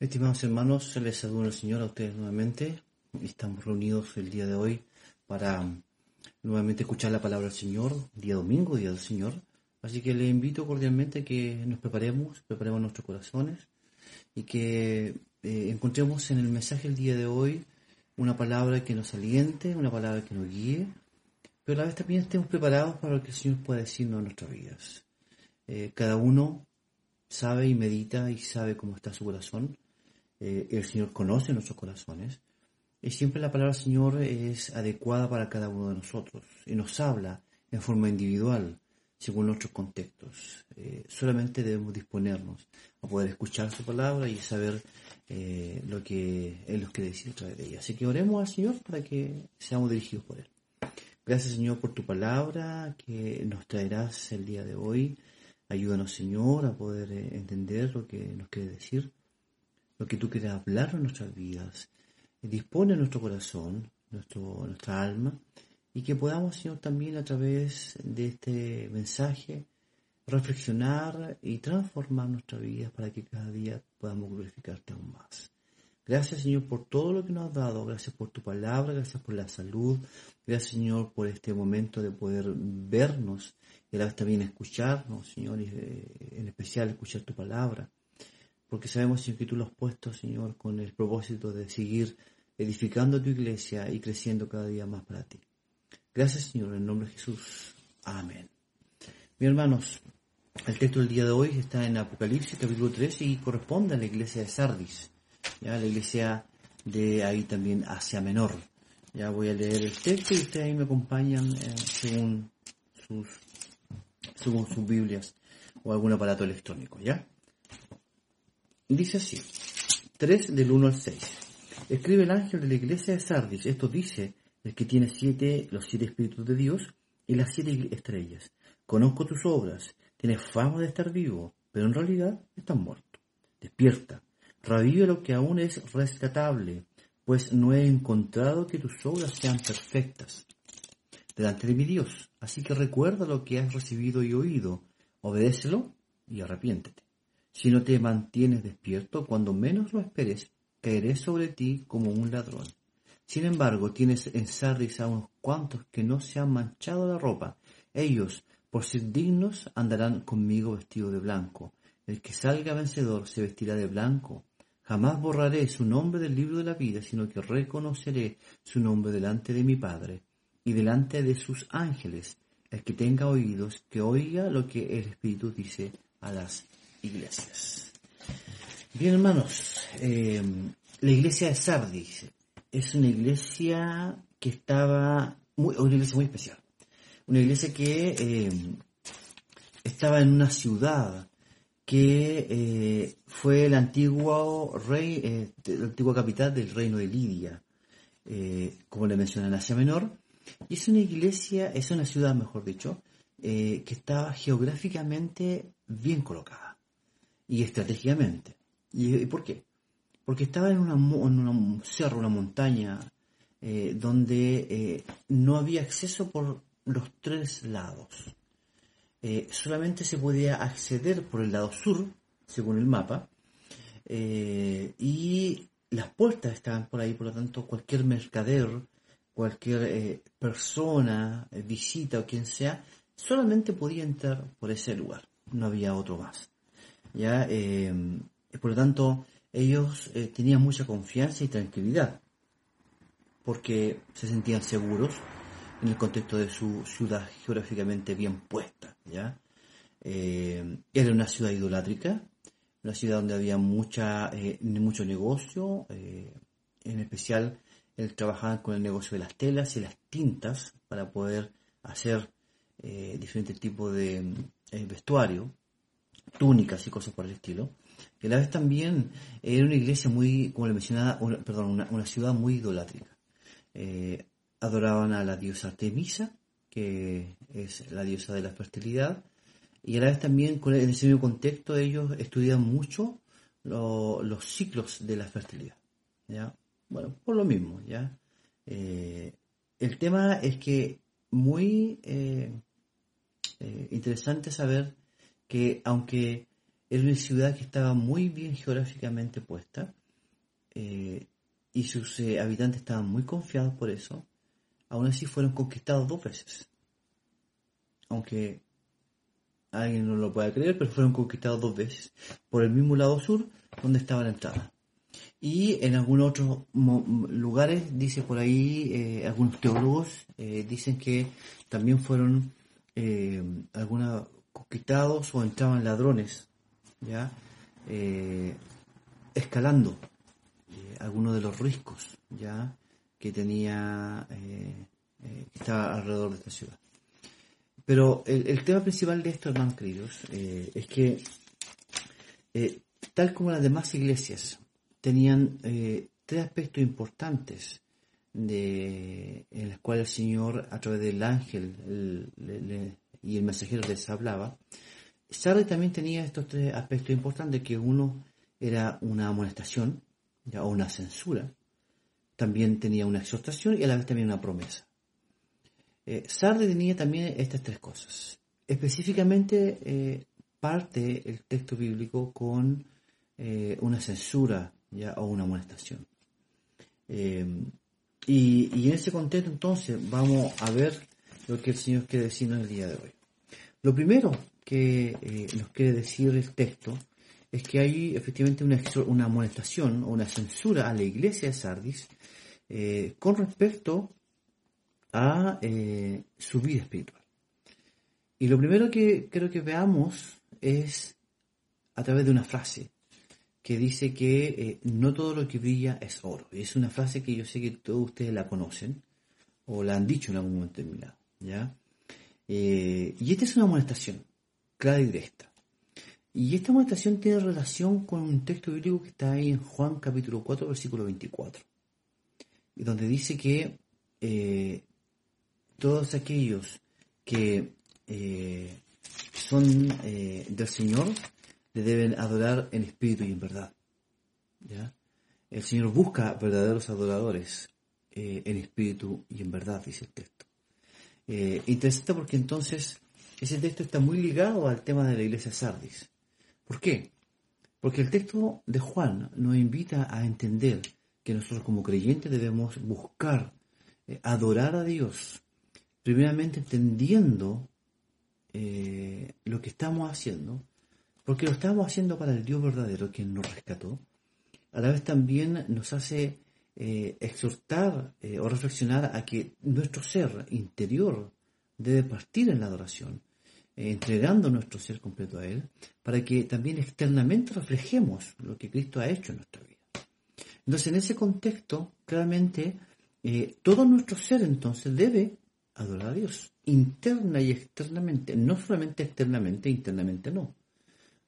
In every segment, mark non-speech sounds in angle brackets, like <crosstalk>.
Estimados hermanos, les saludo al Señor a ustedes nuevamente. Estamos reunidos el día de hoy para um, nuevamente escuchar la palabra del Señor, día domingo, día del Señor. Así que les invito cordialmente a que nos preparemos, preparemos nuestros corazones y que eh, encontremos en el mensaje del día de hoy una palabra que nos aliente, una palabra que nos guíe, pero a la vez también estemos preparados para lo que el Señor pueda decirnos en nuestras vidas. Eh, cada uno sabe y medita y sabe cómo está su corazón eh, el Señor conoce nuestros corazones y siempre la palabra Señor es adecuada para cada uno de nosotros y nos habla en forma individual según nuestros contextos. Eh, solamente debemos disponernos a poder escuchar su palabra y saber eh, lo que Él nos quiere decir a través de ella. Así que oremos al Señor para que seamos dirigidos por Él. Gracias Señor por tu palabra que nos traerás el día de hoy. Ayúdanos Señor a poder entender lo que nos quiere decir lo que tú quieres hablar en nuestras vidas. Dispone nuestro corazón, nuestro, nuestra alma, y que podamos, Señor, también a través de este mensaje reflexionar y transformar nuestra vida para que cada día podamos glorificarte aún más. Gracias, Señor, por todo lo que nos has dado. Gracias por tu palabra, gracias por la salud. Gracias, Señor, por este momento de poder vernos y a también escucharnos, Señor, y eh, en especial escuchar tu palabra porque sabemos, Señor, que tú lo has puesto, Señor, con el propósito de seguir edificando tu iglesia y creciendo cada día más para ti. Gracias, Señor, en nombre de Jesús. Amén. Mis hermanos, el texto del día de hoy está en Apocalipsis capítulo 3 y corresponde a la iglesia de Sardis, ya la iglesia de ahí también Asia Menor. Ya voy a leer el texto y ustedes ahí me acompañan eh, según sus según sus Biblias o algún aparato electrónico, ¿ya? Dice así, 3 del 1 al 6. Escribe el ángel de la iglesia de Sardis. Esto dice el que tiene siete, los siete espíritus de Dios y las siete estrellas. Conozco tus obras, tienes fama de estar vivo, pero en realidad estás muerto. Despierta, revive lo que aún es rescatable, pues no he encontrado que tus obras sean perfectas delante de mi Dios. Así que recuerda lo que has recibido y oído, obedécelo y arrepiéntete. Si no te mantienes despierto, cuando menos lo esperes, caeré sobre ti como un ladrón. Sin embargo, tienes en Sardis a unos cuantos que no se han manchado la ropa. Ellos, por ser dignos, andarán conmigo vestidos de blanco. El que salga vencedor se vestirá de blanco. Jamás borraré su nombre del libro de la vida, sino que reconoceré su nombre delante de mi Padre y delante de sus ángeles. El que tenga oídos, que oiga lo que el Espíritu dice a las iglesias. Bien, hermanos, eh, la iglesia de Sardis es una iglesia que estaba, muy, una iglesia muy especial. Una iglesia que eh, estaba en una ciudad que eh, fue el antiguo rey, la antigua capital del reino de Lidia, como le mencioné en Asia Menor. Y es una iglesia, es una ciudad, mejor dicho, que estaba geográficamente bien colocada y estratégicamente. ¿Y, por qué? Porque estaba en, una, en un cerro, una montaña, eh, donde eh, no había acceso por los tres lados. Eh, solamente se podía acceder por el lado sur, según el mapa, y las puertas estaban por ahí, por lo tanto cualquier mercader, cualquier persona, visita o quien sea, solamente podía entrar por ese lugar, no había otro más. ¿Ya? Eh, por lo tanto, ellos eh, tenían mucha confianza y tranquilidad, porque se sentían seguros en el contexto de su ciudad geográficamente bien puesta, ¿ya? Eh, era una ciudad idolátrica, una ciudad donde había mucha, mucho negocio, en especial el trabajaban con el negocio de las telas y las tintas para poder hacer diferentes tipos de vestuario, túnicas y cosas por el estilo. Y a la vez también era una iglesia muy, como le mencionaba, perdón, una, ciudad muy idolátrica. Eh, adoraban a la diosa Artemisa, que es la diosa de la fertilidad, y a la vez también en ese mismo contexto ellos estudian mucho los ciclos de la fertilidad. ¿ya? Bueno, por lo mismo, ¿ya? Eh, el tema es que muy eh, interesante saber que aunque era una ciudad que estaba muy bien geográficamente puesta eh, y sus eh, habitantes estaban muy confiados por eso. Aún así fueron conquistados dos veces. Aunque alguien no lo pueda creer, pero fueron conquistados dos veces. Por el mismo lado sur donde estaba la entrada. Y en algunos otros lugares, dice por ahí, eh, algunos teólogos dicen que también fueron algunos conquistados o entraban ladrones ya eh, escalando eh, algunos de los riscos ya que tenía eh, que estaba alrededor de esta ciudad. Pero el, tema principal de esto hermanos queridos es que tal como las demás iglesias tenían tres aspectos importantes en los cuales el Señor a través del ángel y el mensajero les hablaba, Sardi también tenía estos tres aspectos importantes, que uno era una amonestación o una censura, también tenía una exhortación y a la vez también una promesa. Eh, tenía también estas tres cosas. Específicamente eh, parte el texto bíblico con eh, una censura ¿ya? o una amonestación. Eh, y, y, en ese contexto entonces vamos a ver lo que el Señor quiere decirnos el día de hoy. Lo primero que eh, nos quiere decir el texto es que hay efectivamente una, una amonestación o una censura a la iglesia de Sardis eh, con respecto a eh, su vida espiritual. Y lo primero que creo que veamos es a través de una frase que dice que no todo lo que brilla es oro. Y es una frase que yo sé que todos ustedes la conocen o la han dicho en algún momento determinado. ¿Ya? y esta es una amonestación clara y directa. Y esta amonestación tiene relación con un texto bíblico que está ahí en Juan capítulo 4, versículo 24, y donde dice que eh, todos aquellos que eh, son eh, del Señor le deben adorar en espíritu y en verdad. El Señor busca verdaderos adoradores en espíritu y en verdad, dice el texto. Interesante porque entonces ese texto está muy ligado al tema de la iglesia Sardis. ¿Por qué? Porque el texto de Juan nos invita a entender que nosotros como creyentes debemos buscar eh, adorar a Dios, primeramente entendiendo eh, lo que estamos haciendo, porque lo estamos haciendo para el Dios verdadero, quien nos rescató. A la vez también nos hace eh, exhortar o reflexionar a que nuestro ser interior debe partir en la adoración entregando nuestro ser completo a Él, para que también externamente reflejemos lo que Cristo ha hecho en nuestra vida. Entonces, en ese contexto, claramente, eh, todo nuestro ser entonces debe adorar a Dios, interna y externamente, no solamente externamente, internamente no.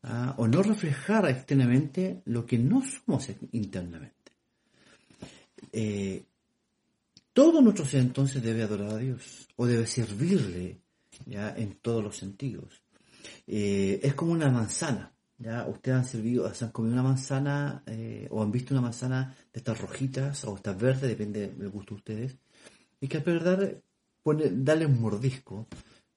Ah, o no reflejar externamente lo que no somos internamente. Eh, todo nuestro ser entonces debe adorar a Dios, o debe servirle ¿ya? en todos los sentidos. Eh, es como una manzana. ¿ya? Ustedes han servido, se han comido una manzana eh, o han visto una manzana de estas rojitas o estas verdes, depende del gusto de ustedes, y que a verdad pone, darle un mordisco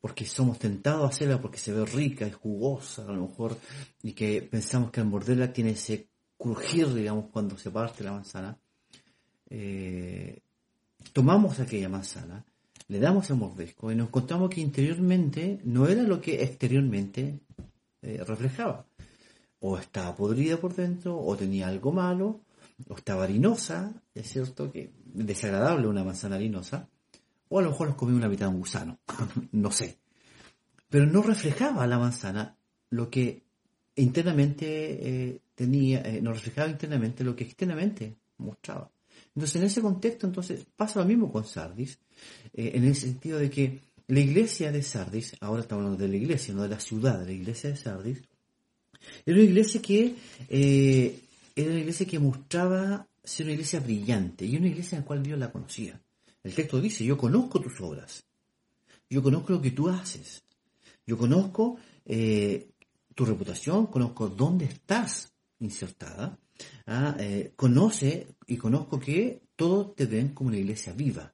porque somos tentados a hacerla porque se ve rica y jugosa a lo mejor y que pensamos que al morderla tiene ese crujir digamos cuando se parte la manzana eh, tomamos aquella manzana le damos el mordisco y nos encontramos que interiormente no era lo que exteriormente eh, reflejaba. O estaba podrida por dentro, o tenía algo malo, o estaba harinosa, es cierto que desagradable una manzana harinosa, o a lo mejor nos comió una mitad un gusano, <laughs> no sé. Pero no reflejaba la manzana lo que internamente eh, tenía, no reflejaba internamente lo que externamente mostraba. Entonces, en ese contexto, entonces, pasa lo mismo con Sardis, eh, en el sentido de que la iglesia de Sardis, ahora estamos hablando de la iglesia, no de la ciudad, de la iglesia de Sardis, era una iglesia que eh, era una iglesia que mostraba ser una iglesia brillante y una iglesia en la cual Dios la conocía. El texto dice, yo conozco tus obras, yo conozco lo que tú haces, yo conozco eh, tu reputación, conozco dónde estás insertada, ¿ah? conoce y conozco que todos te ven como una iglesia viva.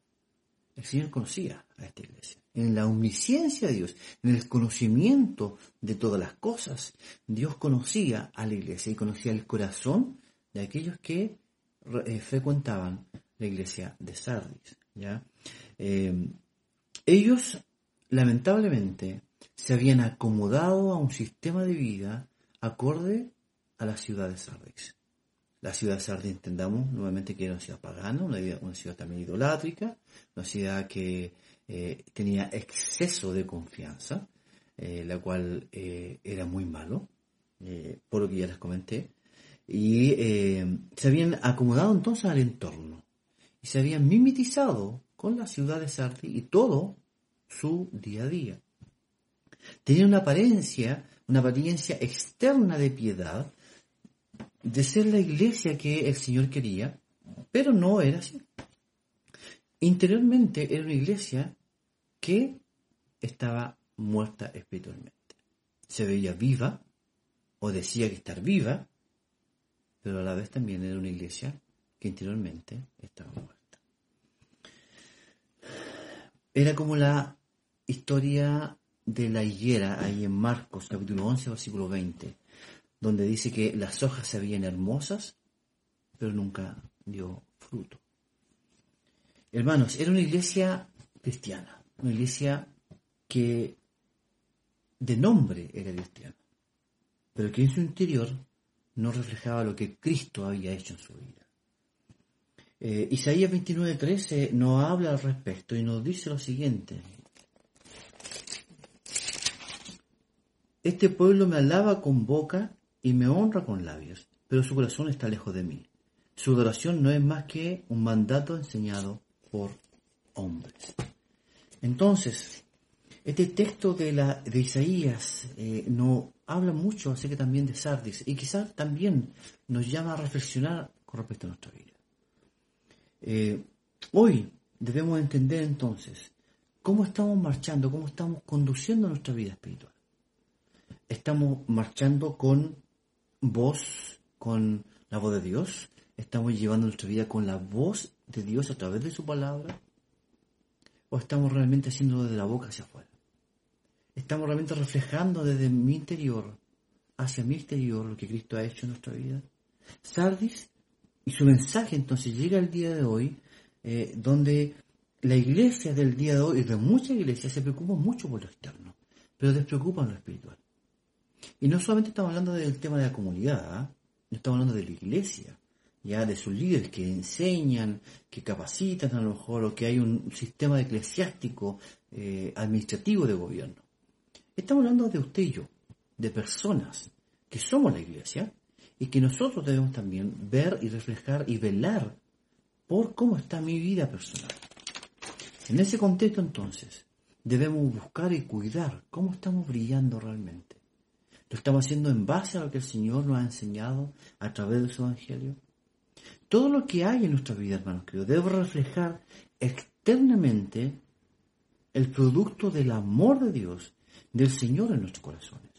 El Señor conocía a esta iglesia. en la omnisciencia de Dios, en el conocimiento de todas las cosas. Dios conocía a la iglesia y conocía el corazón de aquellos que eh, frecuentaban la iglesia de Sardis. ¿ya? Eh, ellos, lamentablemente, se habían acomodado a un sistema de vida acorde a la ciudad de Sardis. La ciudad de Sardis, entendamos nuevamente que era una ciudad pagana, una, ciudad también idolátrica, una ciudad que eh, tenía exceso de confianza, eh, la cual eh, era muy malo, por lo que ya les comenté, y se habían acomodado entonces al entorno, y se habían mimetizado con la ciudad de Sardis y todo su día a día. Tenía una apariencia, una apariencia externa de piedad, de ser la iglesia que el Señor quería, pero no era así. Interiormente era una iglesia que estaba muerta espiritualmente. Se veía viva, o decía que estar viva, pero a la vez también era una iglesia que interiormente estaba muerta. Era como la historia de la higuera ahí en Marcos capítulo 11 versículo 20, donde dice que las hojas se veían hermosas, pero nunca dio fruto. Hermanos, era una iglesia cristiana, una iglesia que de nombre era cristiana, pero que en su interior no reflejaba lo que Cristo había hecho en su vida. Eh, Isaías 29:13 nos habla al respecto y nos dice lo siguiente, Este pueblo me alaba con boca y me honra con labios, pero su corazón está lejos de mí. Su adoración no es más que un mandato enseñado por hombres. Entonces, este texto de, la, de Isaías eh, no habla mucho acerca también de Sardis y quizás también nos llama a reflexionar con respecto a nuestra vida. Eh, hoy debemos entender entonces cómo estamos marchando, cómo estamos conduciendo nuestra vida espiritual estamos marchando con voz, con la voz de Dios, estamos llevando nuestra vida con la voz de Dios a través de su palabra, o estamos realmente haciendo desde la boca hacia afuera. Estamos realmente reflejando desde mi interior hacia mi exterior lo que Cristo ha hecho en nuestra vida. Sardis y su mensaje entonces llega el día de hoy, eh, donde la iglesia del día de hoy y de muchas iglesias se preocupa mucho por lo externo, pero despreocupan lo espiritual. Y no solamente estamos hablando del tema de la comunidad, ¿ah? no estamos hablando de la iglesia, ya de sus líderes que enseñan, que capacitan a lo mejor, o que hay un sistema eclesiástico, eh, administrativo de gobierno. Estamos hablando de usted y yo, de personas que somos la iglesia y que nosotros debemos también ver y reflejar y velar por cómo está mi vida personal. En ese contexto entonces debemos buscar y cuidar cómo estamos brillando realmente. ¿Lo estamos haciendo en base a lo que el Señor nos ha enseñado a través de su Evangelio? Todo lo que hay en nuestra vida, hermanos queridos, debe reflejar externamente el producto del amor de Dios, del Señor en nuestros corazones.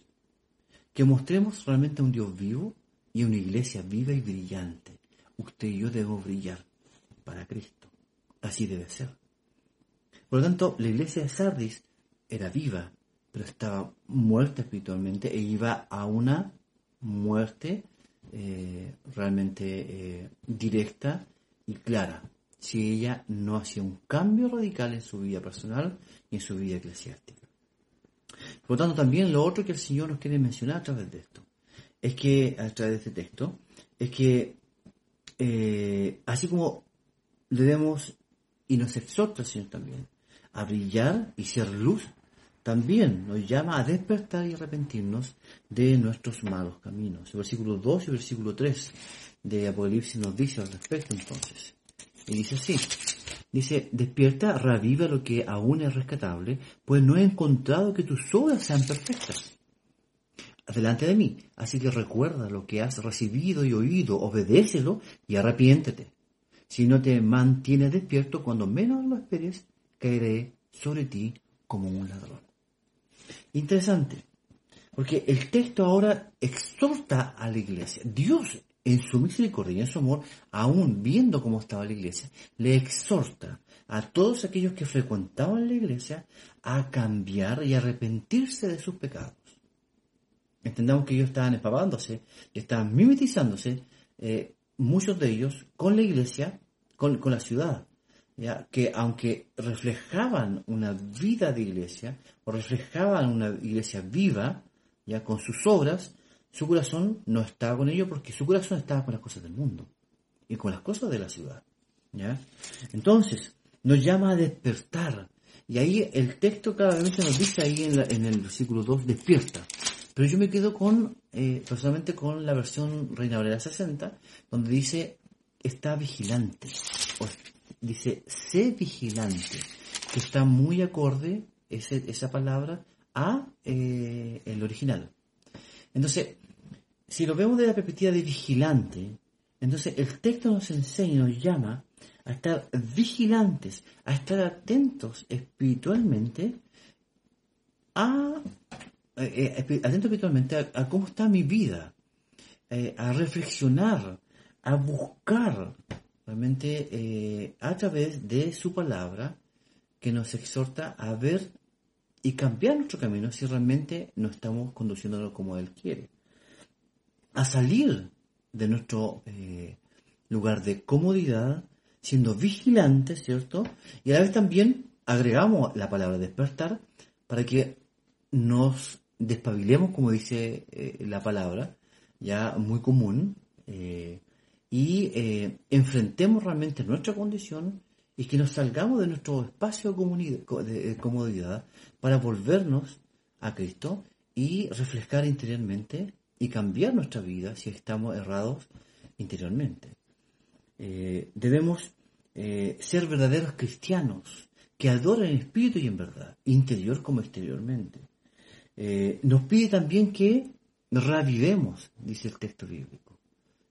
Que mostremos realmente a un Dios vivo y una iglesia viva y brillante. Usted y yo debemos brillar para Cristo. Así debe ser. Por lo tanto, la iglesia de Sardis era viva, pero estaba muerta espiritualmente e iba a una muerte eh, realmente eh, directa y clara si ella no hacía un cambio radical en su vida personal y en su vida eclesiástica. Por lo tanto, también lo otro que el Señor nos quiere mencionar a través de esto, es que, a través de este texto, es que eh, así como debemos, y nos exhorta el Señor también, a brillar y ser luz también nos llama a despertar y arrepentirnos de nuestros malos caminos. El versículo 2 y versículo 3 de Apocalipsis nos dice al respecto entonces. Y dice así, dice, despierta, reviva lo que aún es rescatable, pues no he encontrado que tus obras sean perfectas delante de mí. Así que recuerda lo que has recibido y oído, obedécelo y arrepiéntete. Si no te mantienes despierto, cuando menos lo esperes, caeré sobre ti como un ladrón. Interesante. Porque el texto ahora exhorta a la iglesia. Dios, en su misericordia y en su amor, aún viendo cómo estaba la iglesia, le exhorta a todos aquellos que frecuentaban la iglesia a cambiar y arrepentirse de sus pecados. Entendamos que ellos estaban empapándose estaban mimetizándose, eh, muchos de ellos, con la iglesia, con, con la ciudad. ¿ya? Que aunque reflejaban una vida de iglesia, reflejaban una iglesia viva, ya con sus obras, su corazón no estaba con ellos porque su corazón estaba con las cosas del mundo y con las cosas de la ciudad. ¿ya? Entonces, nos llama a despertar. Y ahí el texto claramente nos dice ahí en, en el versículo 2, despierta. Pero yo me quedo con, eh, personalmente, con la versión Reina Valera 60, donde dice, está vigilante. O dice, sé vigilante, que está muy acorde esa palabra a eh, el original. Entonces, si lo vemos desde la perspectiva de vigilante, entonces el texto nos enseña, nos llama a estar vigilantes, a estar atentos espiritualmente a eh, eh, espiritualmente a, cómo está mi vida, a reflexionar, a buscar realmente a través de su palabra que nos exhorta a ver y cambiar nuestro camino si realmente no estamos conduciéndolo como Él quiere. A salir de nuestro lugar de comodidad, siendo vigilantes, ¿cierto? Y a la vez también agregamos la palabra despertar para que nos despabilemos, como dice eh, la palabra, ya muy común, eh, y eh, enfrentemos realmente nuestra condición y que nos salgamos de nuestro espacio de comodidad para volvernos a Cristo y reflejar interiormente y cambiar nuestra vida si estamos errados interiormente. debemos ser verdaderos cristianos que adoren en espíritu y en verdad, interior como exteriormente. Eh, nos pide también que revivemos, dice el texto bíblico,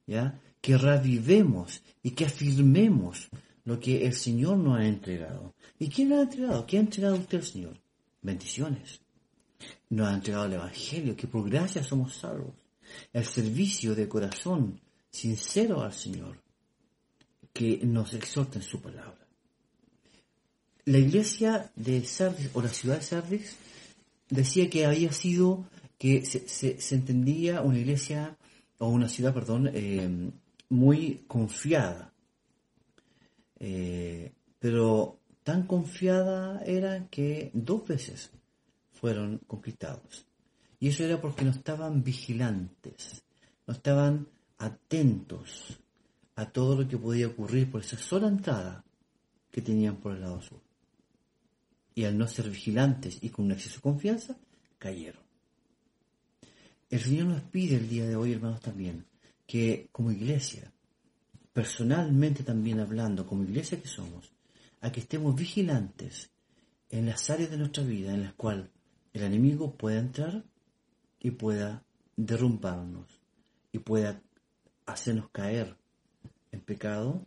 ¿ya? que revivemos y que afirmemos lo que el Señor nos ha entregado. ¿Y quién nos ha entregado? ¿Qué ha entregado usted el Señor? Bendiciones. Nos ha entregado el Evangelio, que por gracia somos salvos. El servicio de corazón sincero al Señor, que nos exhorta en su palabra. La iglesia de Sardis, o la ciudad de Sardis, decía que había sido, que se, entendía una iglesia, o una ciudad, perdón, eh, muy confiada. Eh, pero tan confiada era que dos veces fueron conquistados. Y eso era porque no estaban vigilantes, no estaban atentos a todo lo que podía ocurrir por esa sola entrada que tenían por el lado sur y al no ser vigilantes y con un exceso de confianza, cayeron. El Señor nos pide el día de hoy, hermanos, también, que como iglesia, personalmente también hablando, como iglesia que somos, a que estemos vigilantes en las áreas de nuestra vida en las cuales el enemigo pueda entrar y pueda derrumbarnos y pueda hacernos caer en pecado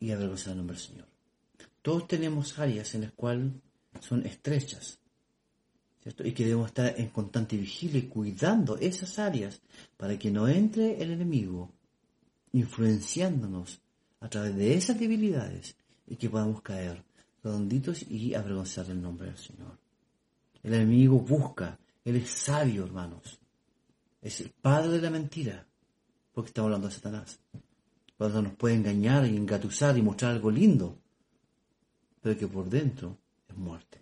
y avergonzar el nombre del Señor. Todos tenemos áreas en las cuales son estrechas. ¿cierto? Y que debemos estar en constante vigilia y cuidando esas áreas para que no entre el enemigo influenciándonos a través de esas debilidades y que podamos caer redonditos y avergonzar el nombre del Señor. El enemigo busca, él es sabio, hermanos. Es el padre de la mentira, porque estamos hablando de Satanás. Cuando nos puede engañar y engatusar y mostrar algo lindo, pero que por dentro muerte.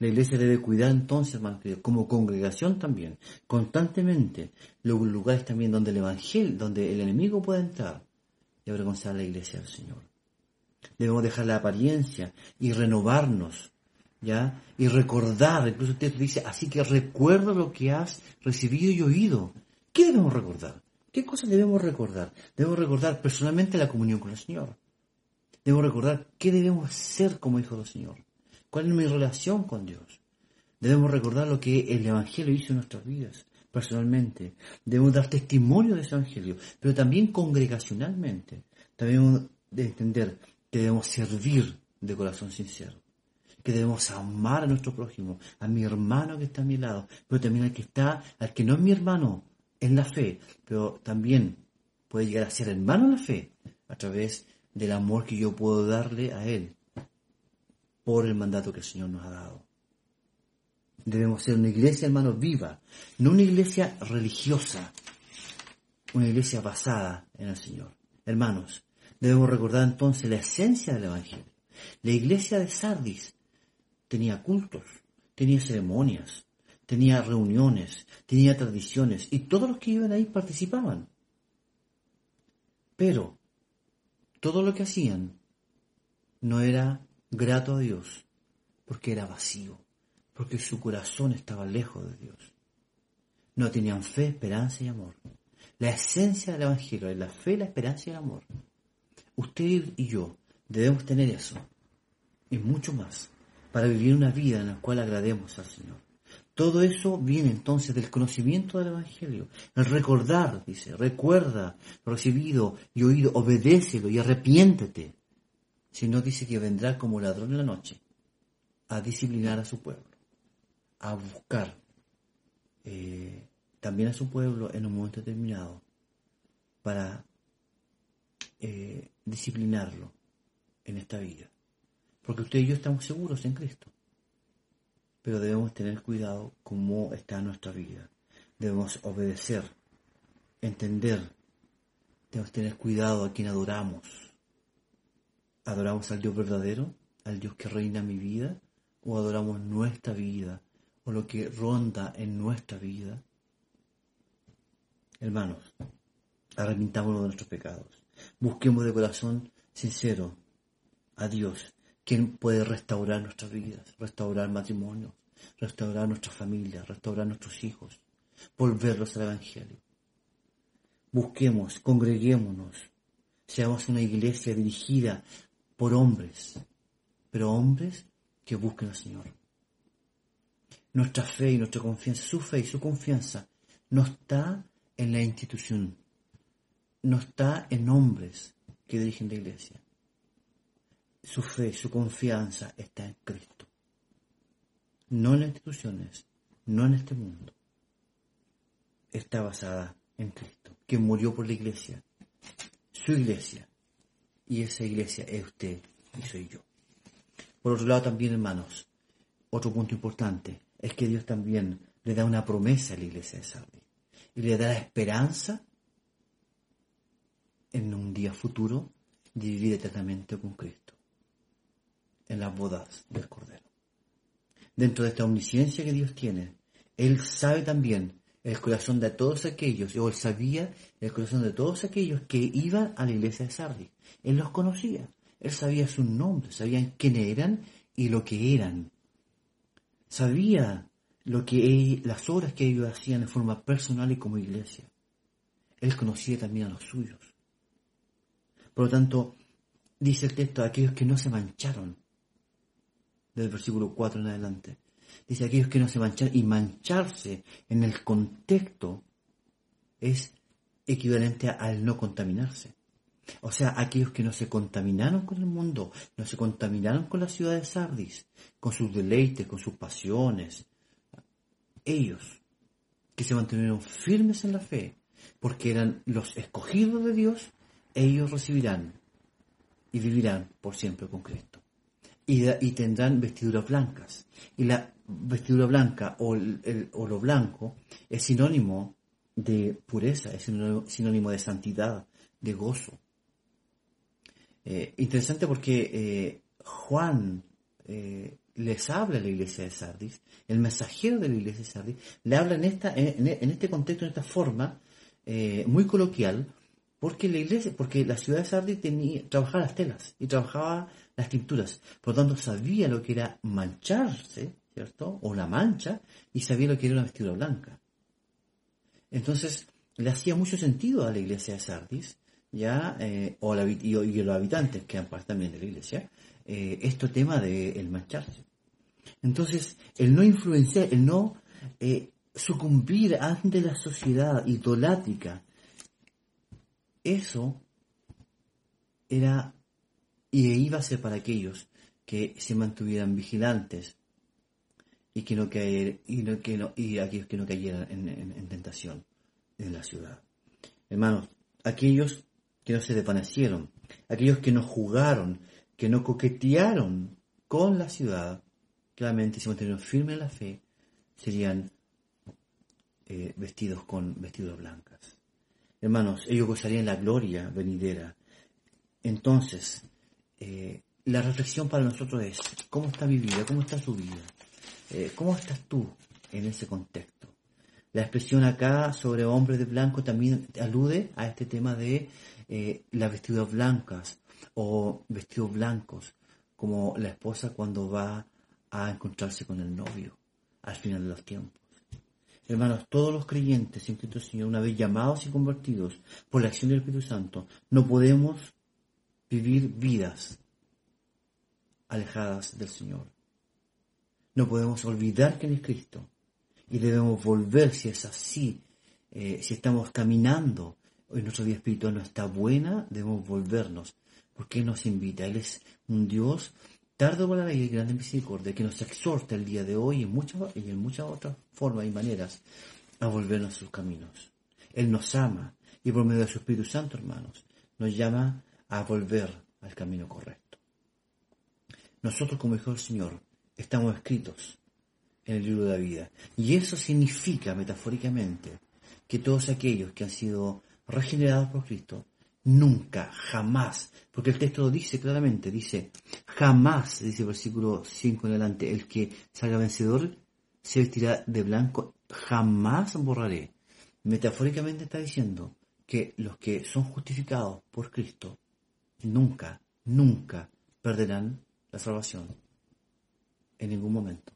La iglesia debe cuidar entonces, como congregación también, constantemente, los lugares también donde el evangelio, donde el enemigo pueda entrar y avergonzar a la iglesia del Señor. Debemos dejar la apariencia y renovarnos, ¿ya? Y recordar, incluso usted dice, así que recuerda lo que has recibido y oído. ¿Qué debemos recordar? ¿Qué cosas debemos recordar? Debemos recordar personalmente la comunión con el Señor. Debo recordar qué debemos hacer como hijos del Señor. ¿Cuál es mi relación con Dios? Debemos recordar lo que el Evangelio hizo en nuestras vidas, personalmente. Debemos dar testimonio de ese Evangelio, pero también congregacionalmente. También debemos entender que debemos servir de corazón sincero. Que debemos amar a nuestro prójimo, a mi hermano que está a mi lado, pero también al que está, al que no es mi hermano en la fe, pero también puede llegar a ser hermano en la fe a través del amor que yo puedo darle a él por el mandato que el Señor nos ha dado. Debemos ser una iglesia, hermano, viva, no una iglesia religiosa, una iglesia basada en el Señor. Hermanos, debemos recordar entonces la esencia del Evangelio. La iglesia de Sardis tenía cultos, tenía ceremonias, tenía reuniones, tenía tradiciones y todos los que iban ahí participaban. Pero todo lo que hacían no era grato a Dios porque era vacío, porque su corazón estaba lejos de Dios. No tenían fe, esperanza y amor. La esencia del Evangelio es la fe, la esperanza y el amor. Usted y yo debemos tener eso y mucho más para vivir una vida en la cual agrademos al Señor. Todo eso viene entonces del conocimiento del Evangelio. El recordar, dice, recuerda recibido y oído, obedécelo y arrepiéntete. Si no, dice que vendrá como ladrón en la noche a disciplinar a su pueblo, a buscar eh, también a su pueblo en un momento determinado para eh, disciplinarlo en esta vida. Porque usted y yo estamos seguros en Cristo. Pero debemos tener cuidado cómo está nuestra vida. Debemos obedecer, entender. Debemos tener cuidado a quien adoramos. ¿Adoramos al Dios verdadero? ¿Al Dios que reina mi vida? ¿O adoramos nuestra vida? ¿O lo que ronda en nuestra vida? Hermanos, arrepentámonos de nuestros pecados. Busquemos de corazón sincero a Dios ¿Quién puede restaurar nuestras vidas, restaurar matrimonios, restaurar nuestras familias, restaurar nuestros hijos, volverlos al Evangelio? Busquemos, congreguémonos, seamos una iglesia dirigida por hombres, pero hombres que busquen al Señor. Nuestra fe y nuestra confianza, su fe y su confianza, no está en la institución, no está en hombres que dirigen la iglesia su fe, su confianza está en Cristo. No en las instituciones, no en este mundo. Está basada en Cristo, que murió por la iglesia, su iglesia. Y esa iglesia es usted y soy yo. Por otro lado también, hermanos, otro punto importante es que Dios también le da una promesa a la iglesia de Sardis y le da la esperanza en un día futuro de vivir eternamente con Cristo en las bodas del Cordero. Dentro de esta omnisciencia que Dios tiene, Él sabe también el corazón de todos aquellos, o Él sabía el corazón de todos aquellos que iban a la iglesia de Sardis. Él los conocía, Él sabía sus nombres, sabían quién eran y lo que eran. Sabía lo que las obras que ellos hacían de forma personal y como iglesia. Él conocía también a los suyos. Por lo tanto, dice el texto, aquellos que no se mancharon, del versículo 4 en adelante. Dice aquellos que no se manchan y mancharse en el contexto es equivalente al no contaminarse. O sea, aquellos que no se contaminaron con el mundo, no se contaminaron con la ciudad de Sardis, con sus deleites, con sus pasiones. Ellos que se mantuvieron firmes en la fe, porque eran los escogidos de Dios, ellos recibirán y vivirán por siempre con Cristo y, tendrán vestiduras blancas. Y la vestidura blanca o, lo blanco es sinónimo de pureza, es sinónimo de santidad, de gozo. Eh, interesante porque eh, Juan eh, les habla a la iglesia de Sardis, el mensajero de la iglesia de Sardis, le habla en, esta, en, este contexto, en esta forma muy coloquial, porque la iglesia, porque la ciudad de Sardis tenía, trabajaba las telas y trabajaba las tinturas. Por lo tanto, sabía lo que era mancharse, ¿cierto? O la mancha, y sabía lo que era una vestidura blanca. Entonces, le hacía mucho sentido a la iglesia de Sardis, ya, eh, o y, a los habitantes que eran parte también de la iglesia, eh, este tema del el mancharse. Entonces, el no influenciar, el no eh, sucumbir ante la sociedad idolátrica, eso era y iba a ser para aquellos que se mantuvieran vigilantes y que no caer, y, no, aquellos que no cayeran en, tentación en la ciudad. Hermanos, aquellos que no se desvanecieron, aquellos que no jugaron, que no coquetearon con la ciudad, claramente se mantuvieron firmes en la fe, serían eh, vestidos con vestidos blancas. Hermanos, ellos gozarían la gloria venidera. Entonces, eh, la reflexión para nosotros es, ¿cómo está mi vida? ¿Cómo está tu vida? Eh, ¿Cómo estás tú en ese contexto? La expresión acá sobre hombres de blanco también alude a este tema de eh, las vestiduras blancas o vestidos blancos, como la esposa cuando va a encontrarse con el novio al final de los tiempos. Hermanos, todos los creyentes en Cristo Señor, una vez llamados y convertidos por la acción del Espíritu Santo, no podemos vivir vidas alejadas del Señor. No podemos olvidar que es Cristo y debemos volver si es así, eh, si estamos caminando en nuestra vida espiritual no está buena, debemos volvernos, porque nos invita. Él es un Dios tardo para la y grande misericordia, que nos exhorta el día de hoy en muchas, y en muchas otras formas y maneras a volvernos a sus caminos. Él nos ama y por medio de su Espíritu Santo, hermanos, nos llama a volver al camino correcto. Nosotros, como hijo del Señor, estamos escritos en el libro de la vida. Y eso significa, metafóricamente, que todos aquellos que han sido regenerados por Cristo, nunca, jamás, porque el texto lo dice claramente, dice, jamás, dice el versículo 5 en adelante, el que salga vencedor se vestirá de blanco, jamás borraré. Metafóricamente está diciendo que los que son justificados por Cristo nunca, nunca perderán la salvación en ningún momento,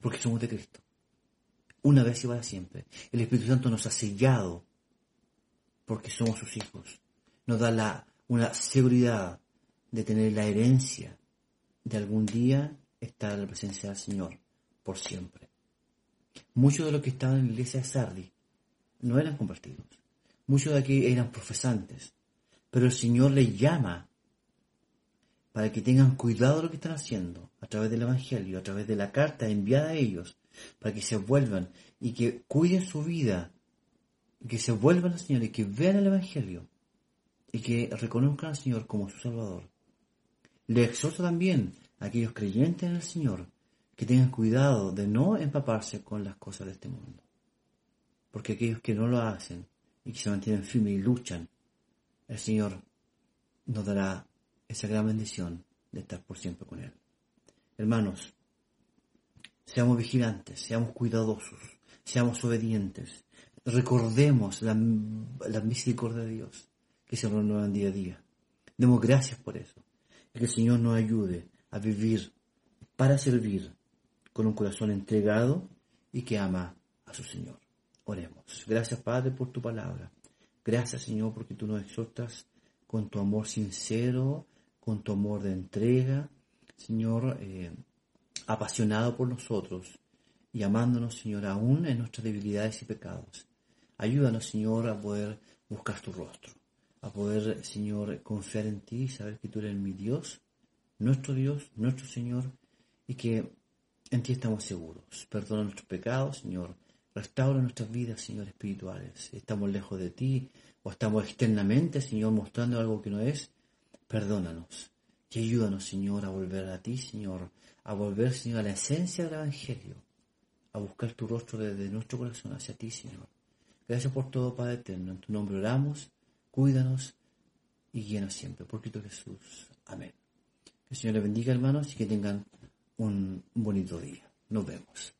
porque somos de Cristo. Una vez y para siempre. El Espíritu Santo nos ha sellado porque somos sus hijos. Nos da la, una seguridad de tener la herencia de algún día estar en la presencia del Señor por siempre. Muchos de los que estaban en la iglesia de Sardi no eran convertidos. Muchos de aquí eran profesantes. Pero el Señor les llama para que tengan cuidado de lo que están haciendo a través del Evangelio, a través de la carta enviada a ellos, para que se vuelvan y que cuiden su vida que se vuelvan al Señor y que vean el Evangelio y que reconozcan al Señor como su Salvador. Le exhorto también a aquellos creyentes en el Señor que tengan cuidado de no empaparse con las cosas de este mundo. Porque aquellos que no lo hacen y que se mantienen firmes y luchan, el Señor nos dará esa gran bendición de estar por siempre con Él. Hermanos, seamos vigilantes, seamos cuidadosos, seamos obedientes, recordemos la, misericordia de Dios que se renuevan día a día. Demos gracias por eso. que el Señor nos ayude a vivir para servir con un corazón entregado y que ama a su Señor. Oremos. Gracias Padre por tu palabra. Gracias Señor porque tú nos exhortas con tu amor sincero, con tu amor de entrega, Señor, eh, apasionado por nosotros y amándonos, Señor, aún en nuestras debilidades y pecados. Ayúdanos, Señor, a poder buscar tu rostro, a poder, Señor, confiar en ti, saber que tú eres mi Dios, nuestro Dios, nuestro Señor, y que en ti estamos seguros. Perdona nuestros pecados, Señor. Restaura nuestras vidas, Señor, espirituales. Estamos lejos de ti o estamos externamente, Señor, mostrando algo que no es. Perdónanos. Y ayúdanos, Señor, a volver a ti, Señor. A volver, Señor, a la esencia del Evangelio. A buscar tu rostro desde nuestro corazón hacia ti, Señor. Gracias por todo, Padre eterno. En tu nombre oramos, cuídanos y guíanos siempre. Por Cristo Jesús. Amén. Que el Señor les bendiga, hermanos, y que tengan un bonito día. Nos vemos.